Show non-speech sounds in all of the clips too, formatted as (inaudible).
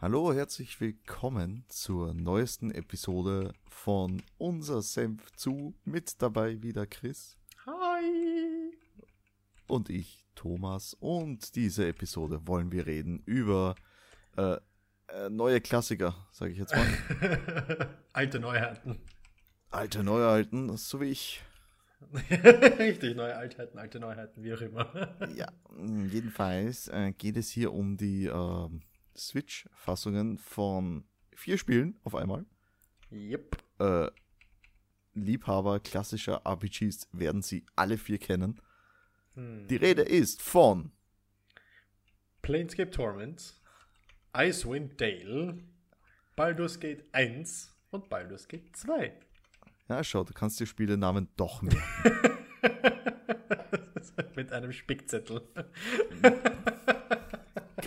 Hallo, herzlich willkommen zur neuesten Episode von Unser Senf zu. Mit dabei wieder Chris. Hi! Und ich, Thomas. Und diese Episode wollen wir reden über äh, äh, neue Klassiker, sage ich jetzt mal. (laughs) Alte Neuheiten. Alte Neuheiten, so wie ich. (laughs) Richtig, neue Altheiten, alte Neuheiten, wie auch immer. ja, jedenfalls äh, geht es hier um die äh, Switch-Fassungen von vier Spielen auf einmal. Yep. Äh, Liebhaber klassischer RPGs werden sie alle vier kennen. Hm. Die Rede ist von Planescape Torment, Icewind Dale, Baldur's Gate 1 und Baldur's Gate 2. Ja, schau, du kannst die Spielenamen doch mehr. (laughs) Mit einem Spickzettel. (laughs)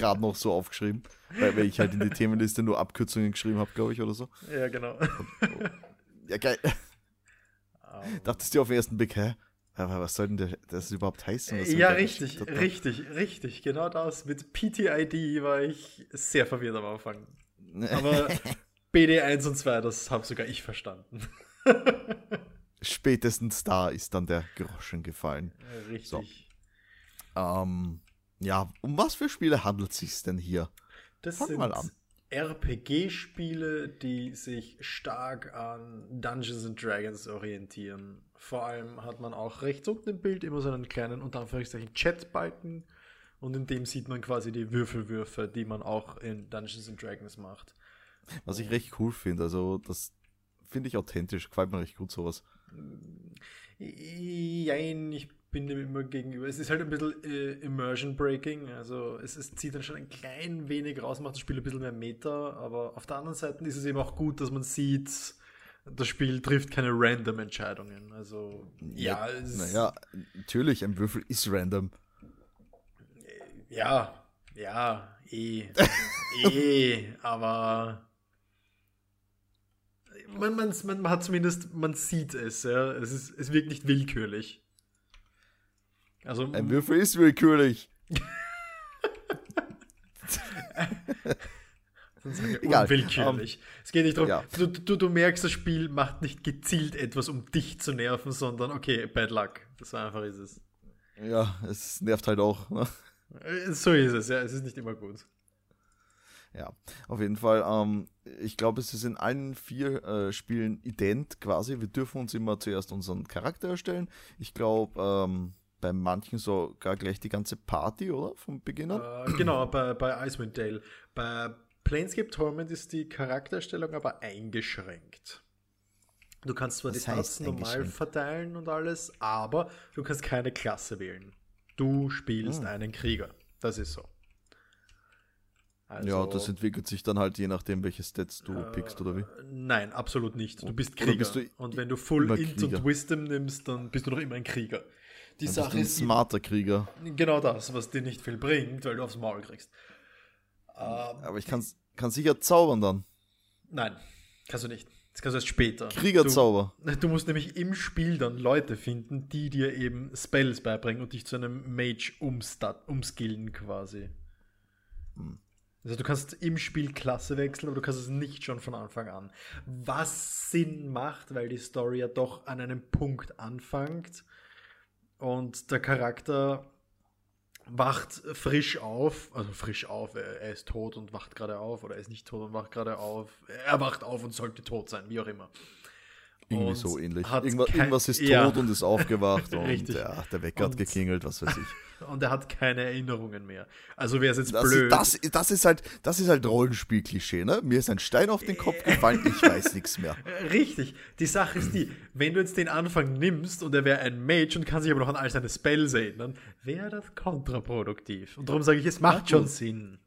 Gerade noch so aufgeschrieben, weil, weil ich halt in die Themenliste nur Abkürzungen geschrieben habe, glaube ich, oder so. Ja, genau. Ja, geil. Dachtest du auf den ersten Blick, hä? Aber was soll denn der, das überhaupt heißen? Ja, richtig, da- richtig, richtig. Genau das. Mit PTID war ich sehr verwirrt am Anfang. Aber (laughs) BD1 und 2, das habe sogar ich verstanden. (laughs) Spätestens da ist dann der Groschen gefallen. Richtig. Ähm, ja, um was für Spiele handelt es sich denn hier? Das Fang sind mal an. RPG-Spiele, die sich stark an Dungeons and Dragons orientieren. Vor allem hat man auch rechts unten im Bild immer so einen kleinen, unter Anführungszeichen, Chatbalken. Und in dem sieht man quasi die Würfelwürfe, die man auch in Dungeons and Dragons macht. Was ich recht cool finde. Also, das finde ich authentisch. Gefällt mir recht gut sowas. Jein, ich bin dem immer gegenüber. Es ist halt ein bisschen äh, Immersion Breaking, also es, es zieht dann schon ein klein wenig raus, macht das Spiel ein bisschen mehr Meta, aber auf der anderen Seite ist es eben auch gut, dass man sieht, das Spiel trifft keine random Entscheidungen. Also ja, es, Naja, natürlich, ein Würfel ist random. ja, ja, eh, (laughs) eh, aber man, man, man hat zumindest, man sieht es, ja, es ist, es wirkt nicht willkürlich. Also Ein Würfel ist willkürlich. (laughs) Egal, Unwillkürlich. es geht nicht darum, ja. du, du, du merkst, das Spiel macht nicht gezielt etwas, um dich zu nerven, sondern okay, bad luck. So einfach ist es. Ja, es nervt halt auch. Ne? Äh, So ist es, ja, es ist nicht immer gut. Ja, auf jeden Fall. Ähm, ich glaube, es ist in allen vier äh, Spielen ident quasi. Wir dürfen uns immer zuerst unseren Charakter erstellen. Ich glaube, ähm, bei manchen sogar gleich die ganze Party, oder? Vom Beginn an. Äh, genau, bei, bei Icewind Dale. Bei Planescape Torment ist die Charakterstellung aber eingeschränkt. Du kannst zwar Was die Tasten normal verteilen und alles, aber du kannst keine Klasse wählen. Du spielst Hm. einen Krieger. Das ist so. Also, ja, das entwickelt sich dann halt je nachdem, welche Stats du Äh, pickst oder wie. Nein, absolut nicht. Du bist Oder Krieger. bist du und wenn du Full Int Krieger? und Wisdom nimmst, dann bist du noch immer ein Krieger. Die bist Sache du ein ist smarter Krieger. genau das, was dir nicht viel bringt, weil du aufs Maul kriegst. Ähm, Aber ich kann, kann sicher zaubern dann. nein, kannst du nicht. Das kannst du erst später. Kriegerzauber. Du, du musst nämlich im Spiel dann Leute finden, die dir eben Spells beibringen und dich zu einem Mage umstat, umskillen quasi. Hm. Also du kannst im Spiel Klasse wechseln, aber du kannst es nicht schon von Anfang an. Was Sinn macht, weil die Story ja doch an einem Punkt anfängt und der Charakter wacht frisch auf, also frisch auf, er er ist tot und wacht gerade auf oder er ist nicht tot und wacht gerade auf, er wacht auf und sollte tot sein, wie auch immer. Irgendwie Und so ähnlich. Irgendwas, kein- irgendwas ist tot Ja. und ist aufgewacht (laughs) und ja, der Wecker hat geklingelt, was weiß ich. Und er hat keine Erinnerungen mehr. Also wäre es jetzt Das, blöd. das, das ist halt, das ist halt Rollenspiel-Klischee, ne? Mir ist ein Stein auf den Kopf gefallen, ich weiß nichts mehr. (laughs) Richtig. Die Sache ist die, wenn du jetzt den Anfang nimmst und er wäre ein Mage und kann sich aber noch an all seine Spells erinnern, wäre das kontraproduktiv. Und darum sage ich, es macht Ja, schon. Sinn.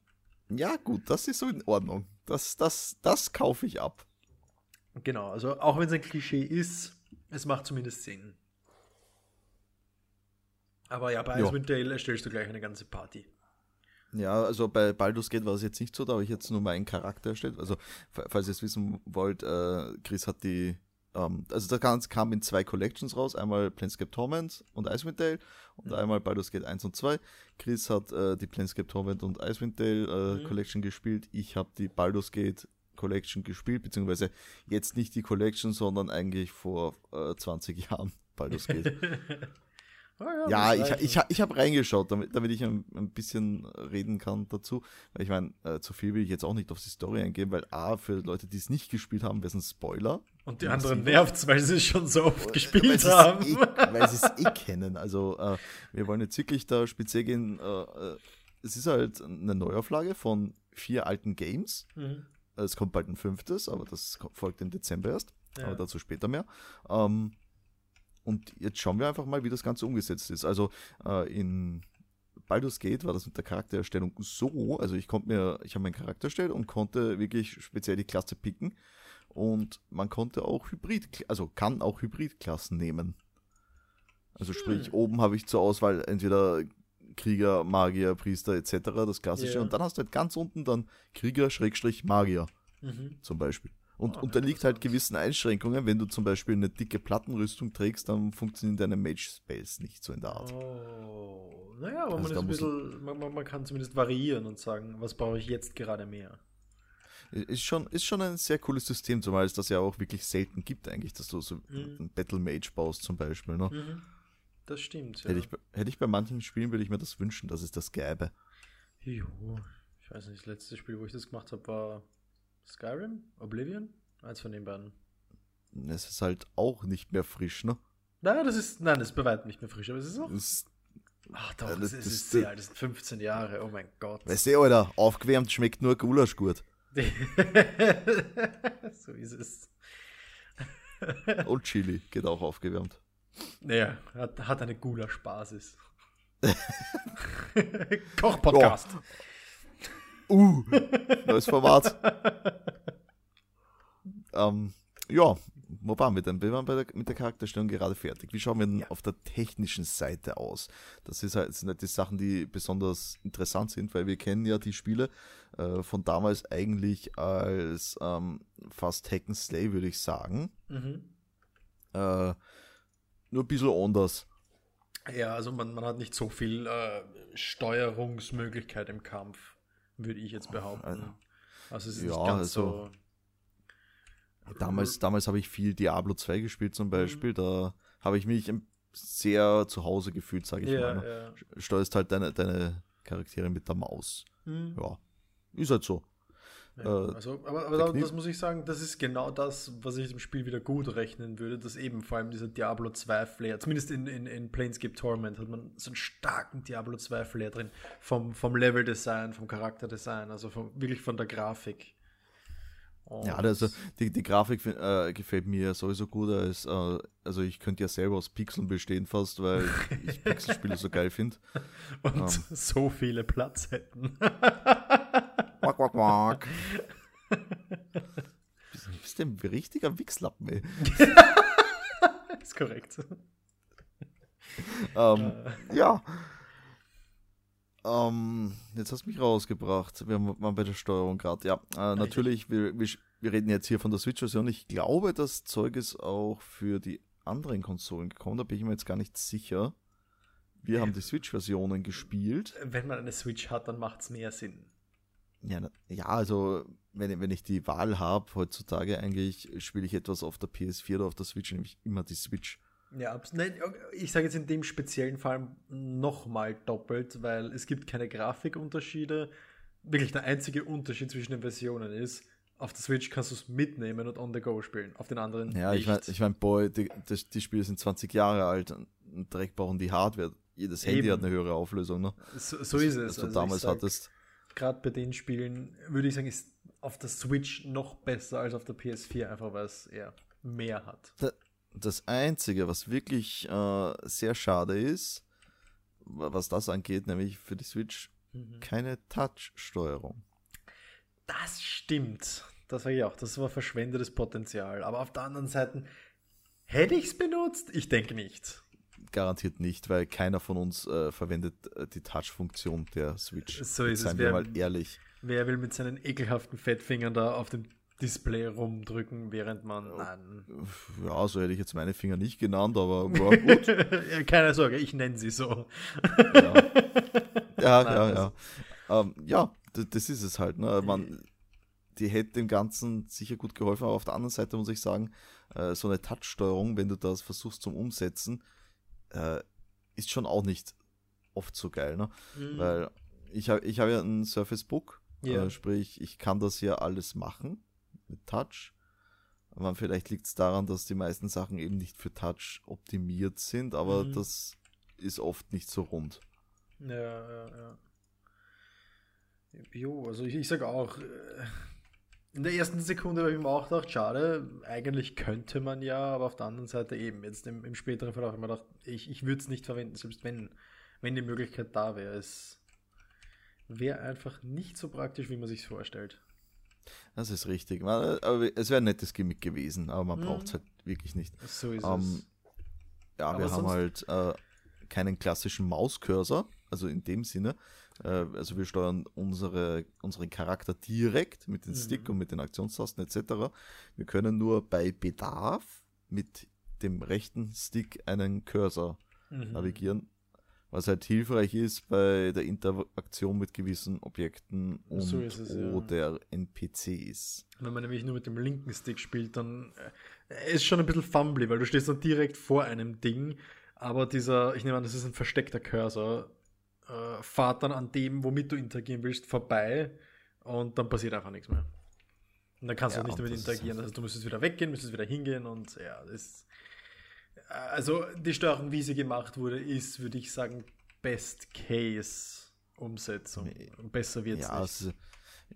Ja, gut, das ist so in Ordnung. Das, das, das kaufe ich ab. Genau, also auch wenn es ein Klischee ist, es macht zumindest Sinn. Aber ja, bei. Icewind Dale erstellst du gleich eine ganze Party. Ja, also bei Baldur's Gate war es jetzt nicht so, da habe ich jetzt nur meinen Charakter erstellt. Also, fa- falls ihr es wissen wollt, äh, Chris hat die ähm, also das Ganze kam in zwei Collections raus, einmal Planescape Torment und Icewind Dale und mhm. einmal Baldur's Gate 1 und 2. Chris hat äh, die Planescape Torment und Icewind Dale äh, mhm. Collection gespielt, ich habe die Baldur's Gate Collection gespielt, beziehungsweise jetzt nicht die Collection, sondern eigentlich vor äh, 20 Jahren Baldur's Gate. (laughs) Oh ja, ja ich, ich, ich habe reingeschaut, damit, damit ich ein, ein, bisschen reden kann dazu. Weil ich meine, äh, zu viel will ich jetzt auch nicht auf die Story eingehen, weil A, für Leute, die es nicht gespielt haben, wäre es ein Spoiler. Und die anderen nervt es, weil sie es schon so oft gespielt haben. Eh, weil sie es eh kennen. Also, äh, wir wollen jetzt wirklich da speziell gehen. Äh, äh es ist halt eine Neuauflage von vier alten Games. Mhm. Es kommt bald ein fünftes, aber das folgt im Dezember erst. Ja. Aber dazu später mehr. Ähm, und jetzt schauen wir einfach mal, wie das Ganze umgesetzt ist. Also äh, in Baldur's Gate war das mit der Charaktererstellung so, also ich konnte mir, ich habe meinen Charakter erstellt und konnte wirklich speziell die Klasse picken. Und man konnte auch Hybrid, also kann auch Hybridklassen nehmen. Also sprich, hm. oben habe ich zur Auswahl entweder Krieger, Magier, Priester etc., das klassische. Yeah. Und dann hast du halt ganz unten dann Krieger, Schrägstrich, Magier mhm. zum Beispiel. Und oh, unterliegt halt gewissen Einschränkungen. Wenn du zum Beispiel eine dicke Plattenrüstung trägst, dann funktionieren deine Mage-Spells nicht so in der Art. Oh. Naja, aber also man, bisschen, man, man, kann zumindest variieren und sagen, was brauche ich jetzt gerade mehr. Ist schon, ist schon ein sehr cooles System, zumal es das ja auch wirklich selten gibt, eigentlich, dass du so mhm. einen Battle Mage baust, zum Beispiel. Ne? Mhm. Das stimmt. Ja. Hätte, ich, hätte ich bei manchen Spielen, würde ich mir das wünschen, dass es das gäbe. Jo, ich weiß nicht, das letzte Spiel, wo ich das gemacht habe, war Skyrim? Oblivion? Eins von den beiden. Es ist halt auch nicht mehr frisch, ne? Nein, das ist, nein, das ist bei weitem nicht mehr frisch, aber es ist auch. Das, Ach doch, das, das, ist sehr alt, das sind 15 Jahre, oh mein Gott. Weißt du, Alter, aufgewärmt schmeckt nur Gulasch gut. (laughs) so ist es. (laughs) Und Chili geht auch aufgewärmt. Naja, hat, hat eine Gulasch-Basis. (laughs) Koch-Podcast. Ja. Uh, neues Format. ähm, ja, wo waren wir denn? Wir waren der, mit der Charakterstellung gerade fertig. Wie schauen wir denn ja. auf der technischen Seite aus? Das ist halt, sind halt die Sachen, die besonders interessant sind, weil wir kennen ja die Spiele äh, von damals eigentlich als ähm, fast Hack and Slay, würde ich sagen. Mhm. Äh, nur ein bisschen anders. Ja, also man, man hat nicht so viel äh, Steuerungsmöglichkeit im Kampf würde ich jetzt behaupten. Also es ist ja, nicht ganz also, so. Damals, damals habe ich viel Diablo 2 gespielt zum Beispiel. Mhm. Da habe ich mich sehr zu Hause gefühlt, sage ich ja, mal. Ne? Ja. Steuerst halt deine, deine Charaktere mit der Maus. Mhm. Ja, ist halt so. Ja, äh, also, aber, aber das muss ich sagen, das ist genau das, was ich dem Spiel wieder gut rechnen würde, dass eben vor allem dieser Diablo 2 Flair, zumindest in, in, in Planescape Torment hat man so einen starken Diablo 2 Flair drin, vom, vom Level Design, vom Charakterdesign, also vom, wirklich von der Grafik. Und ja, also die, die Grafik äh, gefällt mir sowieso gut. Als, äh, also ich könnte ja selber aus Pixeln bestehen fast, weil ich (laughs) Pixelspiele so geil finde. Und um. Ähm. so viele Platz hätten. Quack, quack, quack. (laughs) Du bist ein richtiger Wichslappen, ey. (laughs) ist korrekt. ähm, ja. Ähm, jetzt hast du mich rausgebracht. Wir waren bei der Steuerung gerade. Ja, äh, natürlich, wir, wir, wir, reden jetzt hier von der Switch-Version. Ich glaube, das Zeug ist auch für die anderen Konsolen gekommen. Da bin ich mir jetzt gar nicht sicher. Wir haben die Switch-Versionen gespielt. Wenn man eine Switch hat, dann macht es mehr Sinn. Ja, ja, also wenn, wenn ich die Wahl habe, heutzutage eigentlich spiele ich etwas auf der PS4 oder auf der Switch, nämlich immer die Switch. Ja, ich sage jetzt in dem speziellen Fall nochmal doppelt, weil es gibt keine Grafikunterschiede. Wirklich der einzige Unterschied zwischen den Versionen ist, auf der Switch kannst du es mitnehmen und on the go spielen, auf den anderen Ja, nicht. ich meine, ich mein, boy, die, die, die, Spiele sind 20 Jahre alt und direkt brauchen die Hardware. Jedes Handy Eben. hat eine höhere Auflösung, ne? So, so ist es. Also, also damals sag, hattest gerade bei den Spielen, würde ich sagen, ist auf der Switch noch besser als auf der PS4, einfach weil es eher mehr hat. Das Einzige, was wirklich äh, sehr schade ist, was das angeht, nämlich für die Switch mhm. keine Touch-Steuerung. Das stimmt. Das sage ich auch. Das war verschwendetes Potenzial. Aber auf der anderen Seite, hätte ich es benutzt? Ich denke nicht garantiert nicht, weil keiner von uns äh, verwendet äh, die Touch-Funktion der Switch. So ist Seien es. wir wer, mal ehrlich. Wer will mit seinen ekelhaften Fettfingern da auf dem Display rumdrücken, während man. Nein. Ja, so hätte ich jetzt meine Finger nicht genannt, aber (laughs) war gut. ja, keine Sorge, ich nenne sie so. ja, ja, Nein, ja. Ja. Ähm, ja, das ist es halt. Ne? Man, die hätte dem Ganzen sicher gut geholfen, aber auf der anderen Seite muss ich sagen, äh, so eine Touch-Steuerung, wenn du das versuchst zum Umsetzen, äh, ist schon auch nicht oft so geil. Ne? Mhm. Weil ich habe ich hab ja ein Surface Book, yeah. äh, sprich, ich kann das ja alles machen mit Touch. Aber vielleicht liegt es daran, dass die meisten Sachen eben nicht für Touch optimiert sind, aber mhm. das ist oft nicht so rund. Ja, ja, ja. Jo, also ich, ich sage auch, äh, in der ersten Sekunde habe ich mir auch gedacht, schade, eigentlich könnte man ja, aber auf der anderen Seite eben, jetzt im, im späteren Verlauf habe ich mir gedacht, ich, ich würde es nicht verwenden, selbst wenn, wenn die Möglichkeit da wäre. Es wäre einfach nicht so praktisch, wie man sich vorstellt. Das ist richtig. Aber es wäre ein nettes Gimmick gewesen, aber man mhm. braucht es halt wirklich nicht. So ist ähm, es. Ja, aber wir haben halt äh, keinen klassischen Mauscursor, also in dem Sinne. Äh, also wir steuern unsere, unseren Charakter direkt mit dem mhm. Stick und mit den Aktionstasten etc. Wir können nur bei Bedarf mit dem rechten Stick einen Cursor mhm. navigieren, was halt hilfreich ist bei der Interaktion mit gewissen Objekten und so es, oder ja. NPCs. Wenn man nämlich nur mit dem linken Stick spielt, dann äh, ist schon ein bisschen fumbly, weil du stehst dann direkt vor einem Ding, aber dieser, ich nehme an, das ist ein versteckter Cursor, äh, fahrt dann an dem, womit du interagieren willst, vorbei und dann passiert einfach nichts mehr. Und dann kannst ja, du nicht damit interagieren. Also du müsstest wieder weggehen, müsstest wieder hingehen und ja, das also die Steuerung, wie sie gemacht wurde, ist, würde ich sagen, Best Case Umsetzung. Besser wird ja, es nicht.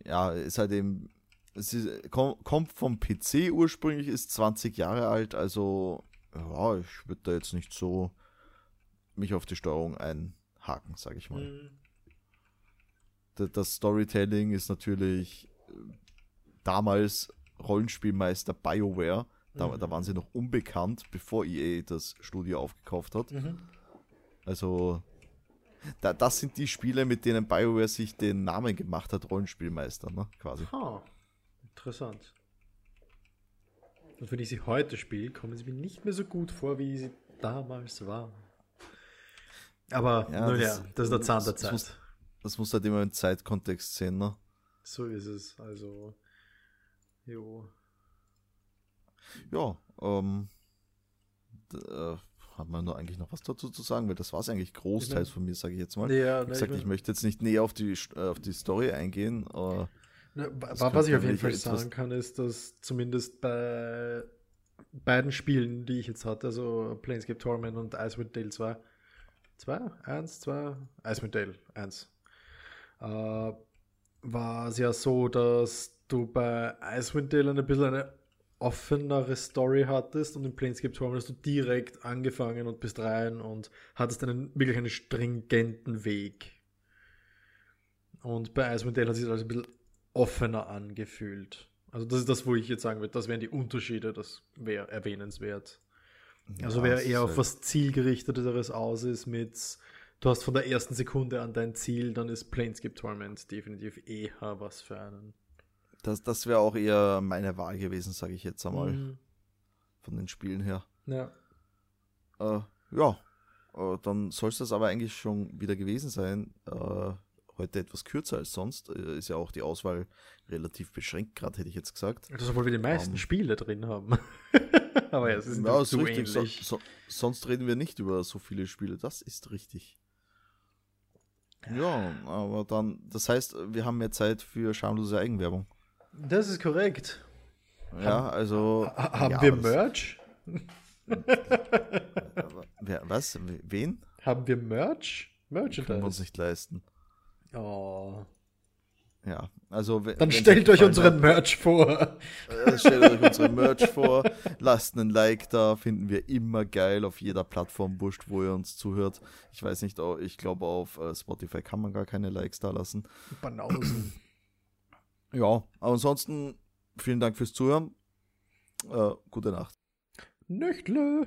ja, ist halt eben, es ist, kommt vom PC ursprünglich, ist 20 Jahre alt, also ja, ich würde da jetzt nicht so mich auf die Steuerung einhaken, sage ich mal. Mhm. Das Storytelling ist natürlich äh, damals Rollenspielmeister BioWare da, mhm. da waren sie noch unbekannt, bevor EA das Studio aufgekauft hat. Mhm. Also, da, das sind die Spiele, mit denen BioWare sich den Namen gemacht hat, Rollenspielmeister, ne? quasi. Ha, interessant. Und wenn ich sie heute spiele, kommen sie mir nicht mehr so gut vor, wie sie damals waren. Aber, ja, nun das, ja, das ist der Zahn der Zeit. Das muss, das muss halt immer im Zeitkontext sehen, ne? So ist es. Also, jo. Ja, ähm, äh, hat man nur eigentlich noch was dazu zu sagen, weil das war es eigentlich großteils von mir, sage ich jetzt mal. Ja, Wie gesagt, ich, ich möchte jetzt nicht näher auf die, äh, auf die Story eingehen. Aber na, was ich auf jeden Fall sagen kann, ist, dass zumindest bei beiden Spielen, die ich jetzt hatte, also Planescape Torment und Icewind Dale 2, 2, 1, 2, Icewind Dale 1, äh, war es ja so, dass du bei Icewind Dale ein bisschen eine offenere Story hattest und in Planescape Torment hast du direkt angefangen und bist rein und hattest einen wirklich einen stringenten Weg. Und bei Icewind Dale hat sich das also ein bisschen offener angefühlt. Also das ist das, wo ich jetzt sagen würde, das wären die Unterschiede, das wäre erwähnenswert. Ja, also wer eher auf halt was zielgerichteteres aus ist mit du hast von der ersten Sekunde an dein Ziel, dann ist Planescape Torment definitiv eher was für einen. Das, das wäre auch eher meine Wahl gewesen, sage ich jetzt einmal. Mhm. Von den Spielen her. Ja. Äh, ja, äh, dann soll es das aber eigentlich schon wieder gewesen sein. Äh, heute etwas kürzer als sonst. Äh, ist ja auch die Auswahl relativ beschränkt, gerade hätte ich jetzt gesagt. Das obwohl wir die meisten um, ähm, Spiele drin haben. (laughs) aber ja, es ist ja, so richtig. So, so, sonst reden wir nicht über so viele Spiele. Das ist richtig. Ja, aber dann, das heißt, wir haben mehr Zeit für schamlose Eigenwerbung. Das ist korrekt. Ja, also. haben ja, wir Merch? (laughs) Wer, was? Wen? Haben wir Merch? Merchandise. Können wir uns nicht leisten. Oh. Ja, also. Dann stellt euch unseren hat, Merch vor. Äh, stellt euch unseren Merch vor. Lasst einen Like da, finden wir immer geil auf jeder Plattform, wurscht, wo ihr uns zuhört. Ich weiß nicht, ich glaube, auf äh, Spotify kann man gar keine Likes da lassen. Banausen. Ja, aber ansonsten vielen Dank fürs Zuhören. Äh, gute Nacht. Nächtle.